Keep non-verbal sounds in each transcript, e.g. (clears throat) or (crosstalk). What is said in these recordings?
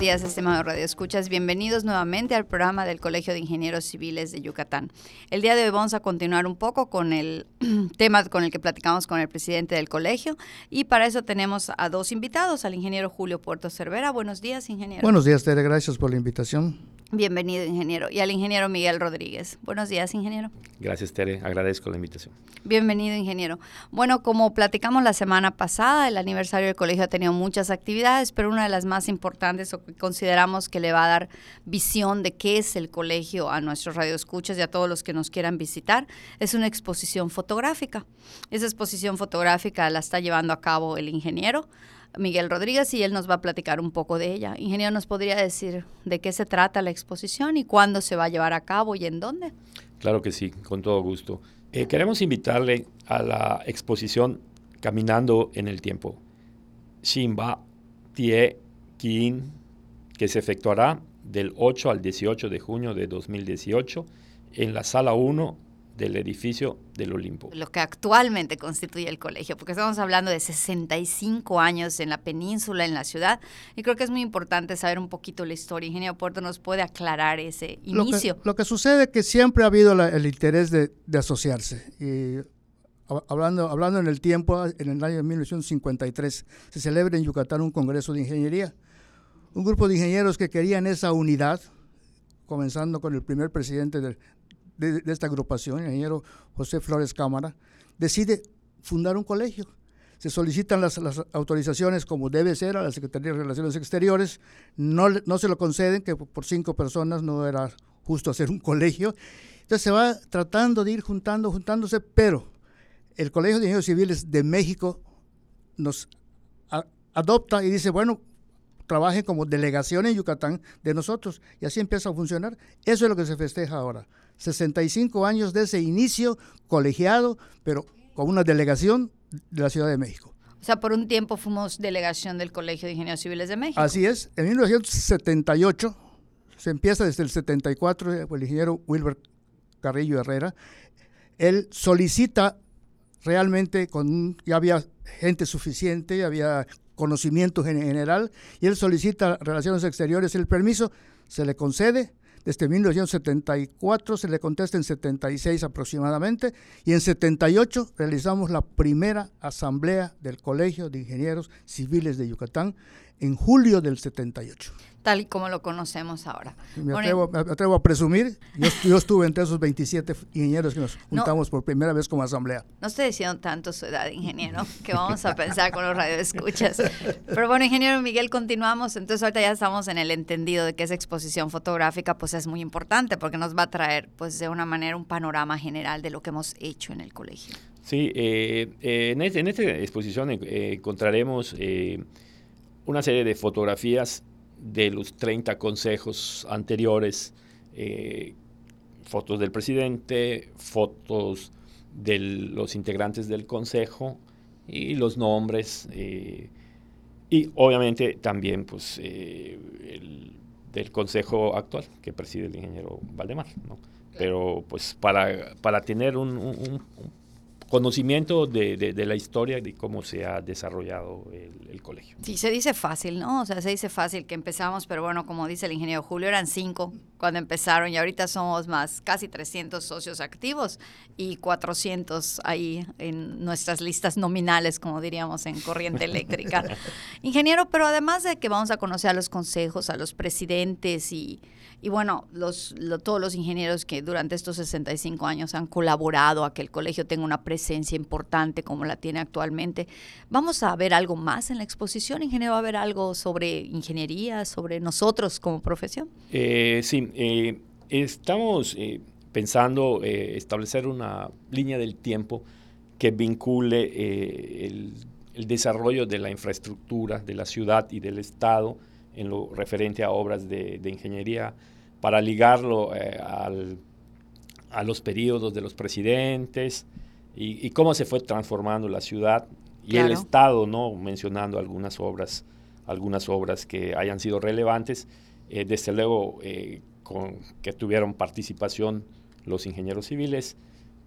Días, estimado Radio Escuchas. Bienvenidos nuevamente al programa del Colegio de Ingenieros Civiles de Yucatán. El día de hoy vamos a continuar un poco con el (clears throat) tema con el que platicamos con el presidente del colegio y para eso tenemos a dos invitados, al ingeniero Julio Puerto Cervera. Buenos días, ingeniero. Buenos días, Tere. Gracias por la invitación. Bienvenido, ingeniero. Y al ingeniero Miguel Rodríguez. Buenos días, ingeniero. Gracias, Tere. Agradezco la invitación. Bienvenido, ingeniero. Bueno, como platicamos la semana pasada, el aniversario del colegio ha tenido muchas actividades, pero una de las más importantes o que consideramos que le va a dar visión de qué es el colegio a nuestros radioescuchas y a todos los que nos quieran visitar es una exposición fotográfica. Esa exposición fotográfica la está llevando a cabo el ingeniero Miguel Rodríguez y él nos va a platicar un poco de ella. Ingeniero, ¿nos podría decir de qué se trata la exposición y cuándo se va a llevar a cabo y en dónde? Claro que sí, con todo gusto. Eh, queremos invitarle a la exposición Caminando en el Tiempo, Shimba Tie Kin, que se efectuará del 8 al 18 de junio de 2018 en la sala 1 del edificio del Olimpo. Lo que actualmente constituye el colegio, porque estamos hablando de 65 años en la península, en la ciudad, y creo que es muy importante saber un poquito la historia. Ingeniero Puerto nos puede aclarar ese inicio. Lo que, sucede es que siempre ha habido el interés de, asociarse. Y hablando, hablando en el tiempo, en el año 1953 se celebra en Yucatán un congreso de ingeniería. Un grupo de ingenieros que querían esa unidad, comenzando con el primer presidente del, de, esta agrupación, el ingeniero José Flores Cámara, decide fundar un colegio. Se solicitan las, autorizaciones como debe ser a la Secretaría de Relaciones Exteriores, no, no se lo conceden, que por cinco personas no era justo hacer un colegio. Entonces se va tratando de ir juntando, juntándose, pero el Colegio de Ingenieros Civiles de México nos adopta y dice, bueno, trabajen como delegación en Yucatán de nosotros. Y así empieza a funcionar. Eso es lo que se festeja ahora. 65 años de ese inicio colegiado, pero con una delegación de la Ciudad de México. O sea, por un tiempo fuimos delegación del Colegio de Ingenieros Civiles de México. Así es. En 1978, se empieza desde el 74, el ingeniero Wilber Carrillo Herrera, él solicita realmente, con ya había gente suficiente, había conocimiento general, y él solicita Relaciones Exteriores el permiso, se le concede, desde 1974 se le contesta en 76 aproximadamente y en 78 realizamos la primera asamblea del Colegio de Ingenieros Civiles de Yucatán en julio del 78 tal y como lo conocemos ahora. Me atrevo, a presumir, yo, estuve entre esos 27 ingenieros que nos juntamos por primera vez como asamblea. No estoy diciendo tanto su edad, ingeniero, que vamos a pensar con los radioescuchas. Pero bueno, ingeniero Miguel, continuamos. Entonces ahorita ya estamos en el entendido de que esa exposición fotográfica pues es muy importante porque nos va a traer pues de una manera un panorama general de lo que hemos hecho en el colegio. Sí, eh, eh, en, este, en, esta exposición eh, encontraremos una serie de fotografías de los 30 consejos anteriores, eh, fotos del presidente, fotos de los integrantes del consejo y los nombres eh, y obviamente también pues eh, el, del consejo actual que preside el ingeniero Valdemar. Pero pues para, para tener un, un conocimiento de, de, la historia de cómo se ha desarrollado el, colegio. Sí, se dice fácil, ¿no? O sea, se dice fácil que empezamos, pero bueno, como dice el ingeniero Julio, eran cinco cuando empezaron y ahorita somos más, casi 300 socios activos y 400 ahí en nuestras listas nominales, como diríamos en corriente eléctrica. (laughs) ingeniero, pero además de que vamos a conocer a los consejos, a los presidentes y y bueno, los, todos los ingenieros que durante estos 65 años han colaborado a que el colegio tenga una presencia importante como la tiene actualmente. ¿Vamos a ver algo más en la exposición, ingeniero? ¿Va a haber algo sobre ingeniería, sobre nosotros como profesión? Eh, sí, eh, estamos eh, pensando establecer una línea del tiempo que vincule el, desarrollo de la infraestructura de la ciudad y del Estado en lo referente a obras de, de ingeniería para ligarlo eh, al, a los periodos de los presidentes y, y, cómo se fue transformando la ciudad y el Estado, ¿no? mencionando algunas obras algunas obras que hayan sido relevantes, eh, desde luego con, que tuvieron participación los ingenieros civiles,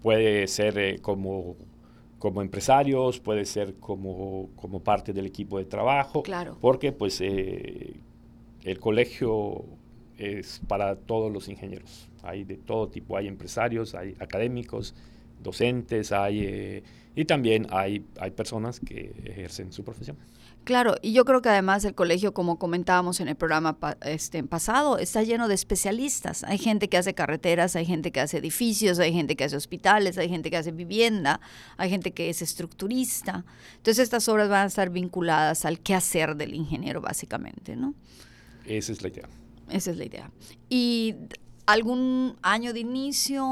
puede ser como, como empresarios, puede ser como, como parte del equipo de trabajo, claro. porque pues el colegio es para todos los ingenieros. Hay de todo tipo, hay empresarios, hay académicos, docentes, hay, eh, y también hay, hay personas que ejercen su profesión. Claro, y yo creo que además el colegio, como comentábamos en el programa este, pasado, está lleno de especialistas. Hay gente que hace carreteras, hay gente que hace edificios, hay gente que hace hospitales, hay gente que hace vivienda, hay gente que es estructurista. Entonces estas obras van a estar vinculadas al quehacer del ingeniero, básicamente, ¿no? Esa es la idea. Esa es la idea. ¿Y algún año de inicio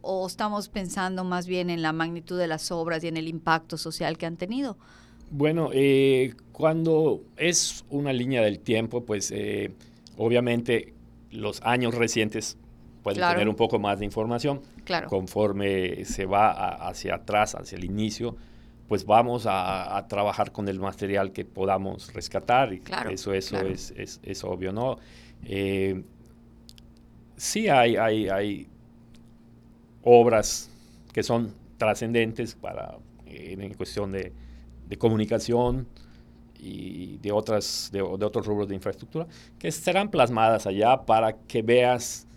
o estamos pensando más bien en la magnitud de las obras y en el impacto social que han tenido? Bueno, eh, cuando es una línea del tiempo, pues eh, obviamente los años recientes pueden tener un poco más de información. Claro. Conforme se va hacia atrás, hacia el inicio, pues vamos a, trabajar con el material que podamos rescatar. Y claro, eso eso es, es, obvio, ¿no? Eh, sí hay, hay, hay, obras que son trascendentes para en cuestión de, comunicación y de, otras, de, otros rubros de infraestructura, que serán plasmadas allá para que veas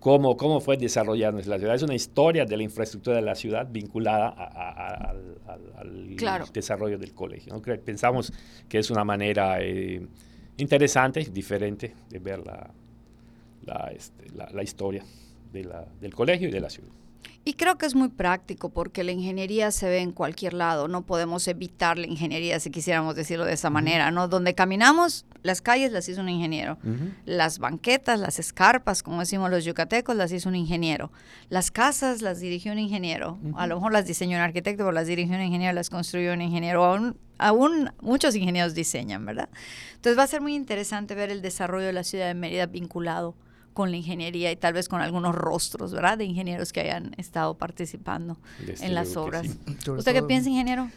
cómo, cómo fue desarrollando la ciudad. Es una historia de la infraestructura de la ciudad vinculada al, desarrollo del colegio. ¿no? Pensamos que es una manera eh, interesante, diferente de ver la, la, este, la, la historia de la, del colegio y de la ciudad. Y creo que es muy práctico porque la ingeniería se ve en cualquier lado, no podemos evitar la ingeniería si quisiéramos decirlo de esa manera, ¿no? Donde caminamos, las calles las hizo un ingeniero, las banquetas, las escarpas, como decimos los yucatecos, las hizo un ingeniero, las casas las dirigió un ingeniero, a lo mejor las diseñó un arquitecto, pero las dirigió un ingeniero, las construyó un ingeniero, aún, aún muchos ingenieros diseñan, ¿verdad? Entonces va a ser muy interesante ver el desarrollo de la ciudad de Mérida vinculado con la ingeniería y tal vez con algunos rostros, ¿verdad? De ingenieros que hayan estado participando en las obras. ¿Usted qué piensa, ingeniero?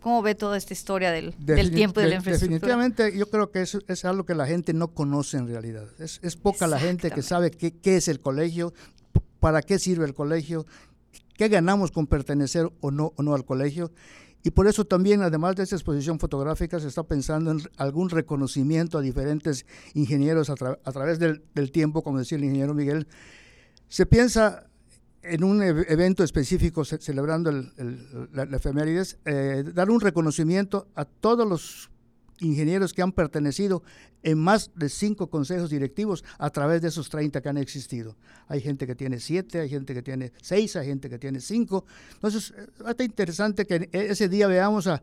¿Cómo ve toda esta historia del, tiempo y de la infraestructura? Definitivamente, yo creo que es, es algo que la gente no conoce en realidad. Es, es poca la gente que sabe qué, qué es el colegio, para qué sirve el colegio, qué ganamos con pertenecer o no, o no al colegio. Y por eso también, además de esta exposición fotográfica, se está pensando en algún reconocimiento a diferentes ingenieros a, través del, tiempo, como decía el ingeniero Miguel. Se piensa en un evento específico celebrando el, la, efemérides, eh, dar un reconocimiento a todos los ingenieros que han pertenecido en más de cinco consejos directivos a través de esos 30 que han existido. Hay gente que tiene siete, hay gente que tiene seis, hay gente que tiene cinco. Entonces, eh, está interesante que ese día veamos a,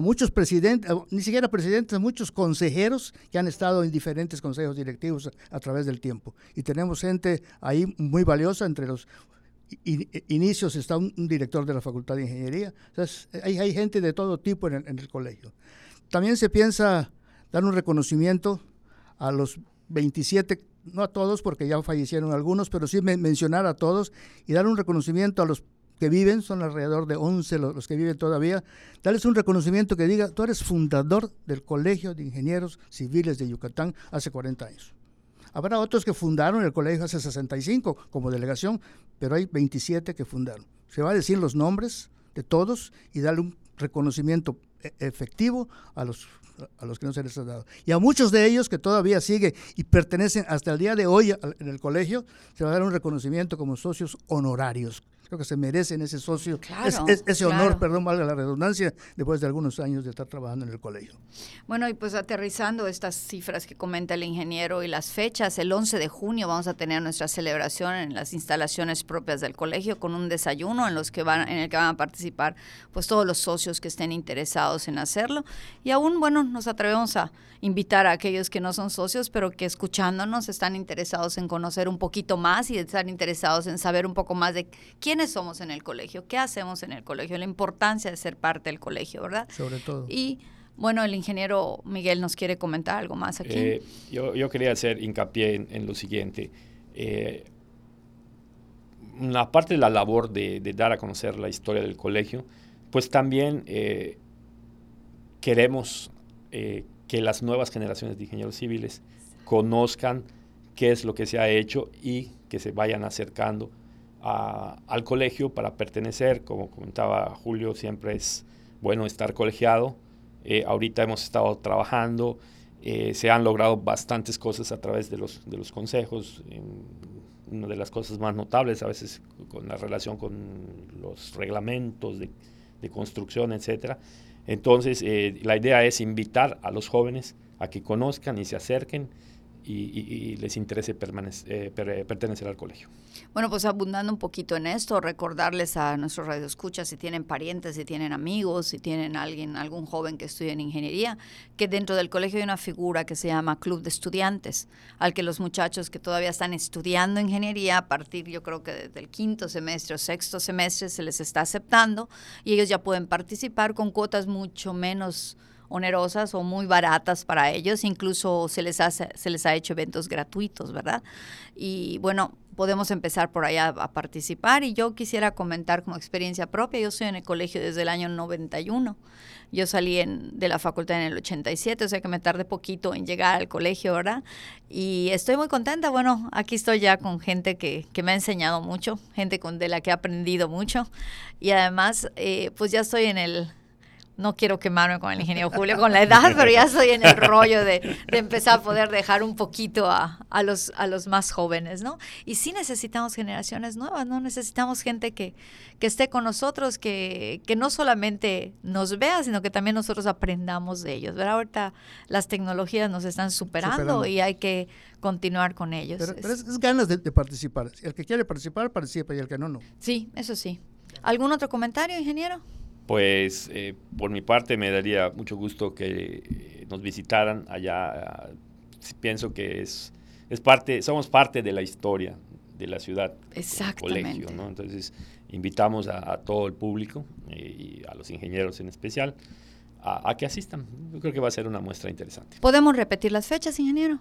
muchos presidentes, ni siquiera presidentes, a muchos consejeros que han estado en diferentes consejos directivos a, través del tiempo. Y tenemos gente ahí muy valiosa entre los inicios está un, director de la Facultad de Ingeniería. Entonces, hay, hay gente de todo tipo en el colegio. También se piensa dar un reconocimiento a los 27, no a todos porque ya fallecieron algunos, pero sí mencionar a todos y dar un reconocimiento a los que viven, son alrededor de 11 los, que viven todavía, darles un reconocimiento que diga, tú eres fundador del Colegio de Ingenieros Civiles de Yucatán hace 40 años. Habrá otros que fundaron el colegio hace 65 como delegación, pero hay 27 que fundaron. Se va a decir los nombres de todos y darle un reconocimiento efectivo a los, a los que no se les ha dado. Y a muchos de ellos que todavía siguen y pertenecen hasta el día de hoy en el colegio, se va a dar un reconocimiento como socios honorarios, creo que se merecen ese socio, ese honor, perdón, valga la redundancia, después de algunos años de estar trabajando en el colegio. Bueno, y pues aterrizando estas cifras que comenta el ingeniero y las fechas, el 11 de junio vamos a tener nuestra celebración en las instalaciones propias del colegio con un desayuno en los que van en el que van a participar pues todos los socios que estén interesados en hacerlo y aún bueno, nos atrevemos a invitar a aquellos que no son socios, pero que escuchándonos están interesados en conocer un poquito más y están interesados en saber un poco más de quién somos en el colegio, qué hacemos en el colegio, la importancia de ser parte del colegio, ¿verdad? Sobre todo. Y bueno, el ingeniero Miguel nos quiere comentar algo más aquí. Eh, yo, quería hacer hincapié en, lo siguiente. Eh, una parte de la labor de, dar a conocer la historia del colegio, pues también eh, queremos que las nuevas generaciones de ingenieros civiles conozcan qué es lo que se ha hecho y que se vayan acercando al colegio para pertenecer. Como comentaba Julio, siempre es bueno estar colegiado. Eh, ahorita hemos estado trabajando, eh, se han logrado bastantes cosas a través de los, de los consejos. una de las cosas más notables a veces con la relación con los reglamentos de, de construcción, etcétera. Entonces, eh, la idea es invitar a los jóvenes a que conozcan y se acerquen y, les interese eh, pertenecer al colegio. Bueno, pues abundando un poquito en esto, recordarles a nuestros radioescuchas si tienen parientes, si tienen amigos, si tienen alguien, algún joven que estudie en ingeniería, que dentro del colegio hay una figura que se llama Club de Estudiantes, al que los muchachos que todavía están estudiando ingeniería, a partir yo creo que del quinto semestre o sexto semestre se les está aceptando y ellos ya pueden participar con cuotas mucho menos onerosas o muy baratas para ellos, incluso se les, hace, se les ha hecho eventos gratuitos, ¿verdad? Y bueno, podemos empezar por allá a participar y yo quisiera comentar como experiencia propia, yo estoy en el colegio desde el año 91, yo salí en, de la facultad en el 87, o sea que me tardé poquito en llegar al colegio, ¿verdad? Y estoy muy contenta, bueno, aquí estoy ya con gente que, que me ha enseñado mucho, gente con, de la que he aprendido mucho y además eh, pues ya estoy en el no quiero quemarme con el ingeniero Julio con la edad, (laughs) pero ya estoy en el rollo de, empezar a poder dejar un poquito a, los, a los más jóvenes, ¿no? Y sí necesitamos generaciones nuevas, ¿no? Necesitamos gente que, que esté con nosotros, que, que no solamente nos vea, sino que también nosotros aprendamos de ellos, ¿verdad? Ahorita las tecnologías nos están superando, y hay que continuar con ellos. Pero, es, ganas de, de participar. El que quiere participar, participa y el que no, no. Sí, eso sí. ¿Algún otro comentario, ingeniero? Pues eh, por mi parte me daría mucho gusto que eh, nos visitaran allá. pienso que es, es parte, somos parte de la historia de la ciudad. Exactamente. Colegio, Entonces invitamos a, todo el público eh, y a los ingenieros en especial a, que asistan. Yo creo que va a ser una muestra interesante. ¿Podemos repetir las fechas, ingeniero?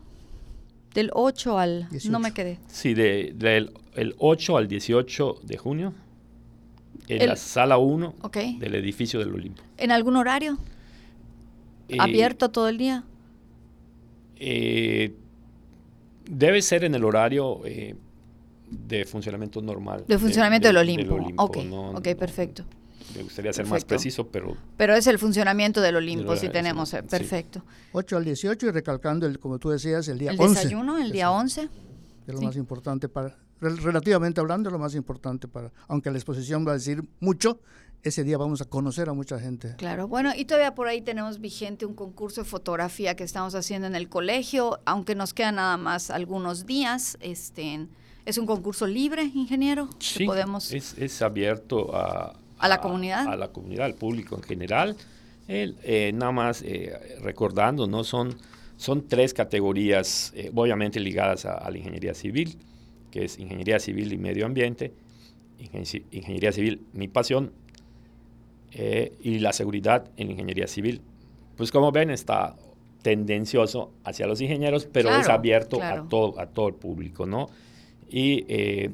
Del 8 al... No me quedé. Sí, de, del el 8 al 18 de junio en la sala 1 del edificio del Olimpo. ¿En algún horario? Eh, ¿Abierto todo el día? Eh, debe ser en el horario eh, de funcionamiento normal. De funcionamiento del, Olimpo. ok, perfecto. me gustaría ser más preciso, pero... Pero es el funcionamiento del Olimpo, si tenemos, perfecto. 8 al 18 y recalcando, el, como tú decías, el día el 11. El desayuno, el día 11. Es lo más importante para relativamente hablando, lo más importante para, aunque la exposición va a decir mucho, ese día vamos a conocer a mucha gente. Claro, bueno, y todavía por ahí tenemos vigente un concurso de fotografía que estamos haciendo en el colegio, aunque nos quedan nada más algunos días. Este, es un concurso libre, ingeniero. Sí, podemos... es, es abierto a, a la comunidad. A, la comunidad, al público en general. Eh, nada más eh, recordando, ¿no? Son, son tres categorías, eh, obviamente ligadas a la ingeniería civil que es Ingeniería Civil y Medio Ambiente, Ingeniería Civil, mi pasión, eh, y la seguridad en Ingeniería Civil. Pues como ven, está tendencioso hacia los ingenieros, pero es abierto a, todo, a todo el público, ¿no? Y eh,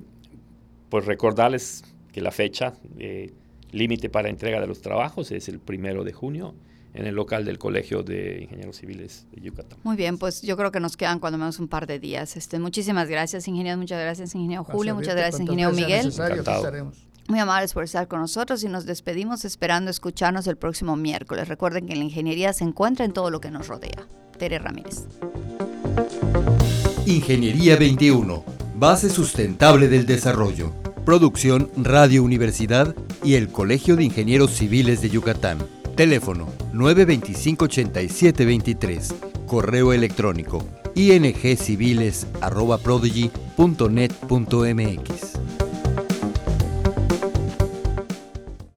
pues recordarles que la fecha eh, límite para entrega de los trabajos es el primero de junio en el local del Colegio de Ingenieros Civiles de Yucatán. Muy bien, pues yo creo que nos quedan cuando menos un par de días. Este, muchísimas gracias, ingeniero, muchas gracias, ingeniero Julio, muchas gracias, ingeniero Miguel. Muy amables por estar con nosotros y nos despedimos esperando escucharnos el próximo miércoles. Recuerden que la ingeniería se encuentra en todo lo que nos rodea. Tere Ramírez. Ingeniería 21, base sustentable del desarrollo. Producción Radio Universidad y el Colegio de Ingenieros Civiles de Yucatán. Teléfono 925-8723. Correo electrónico ingciviles.prodigy.net.mx.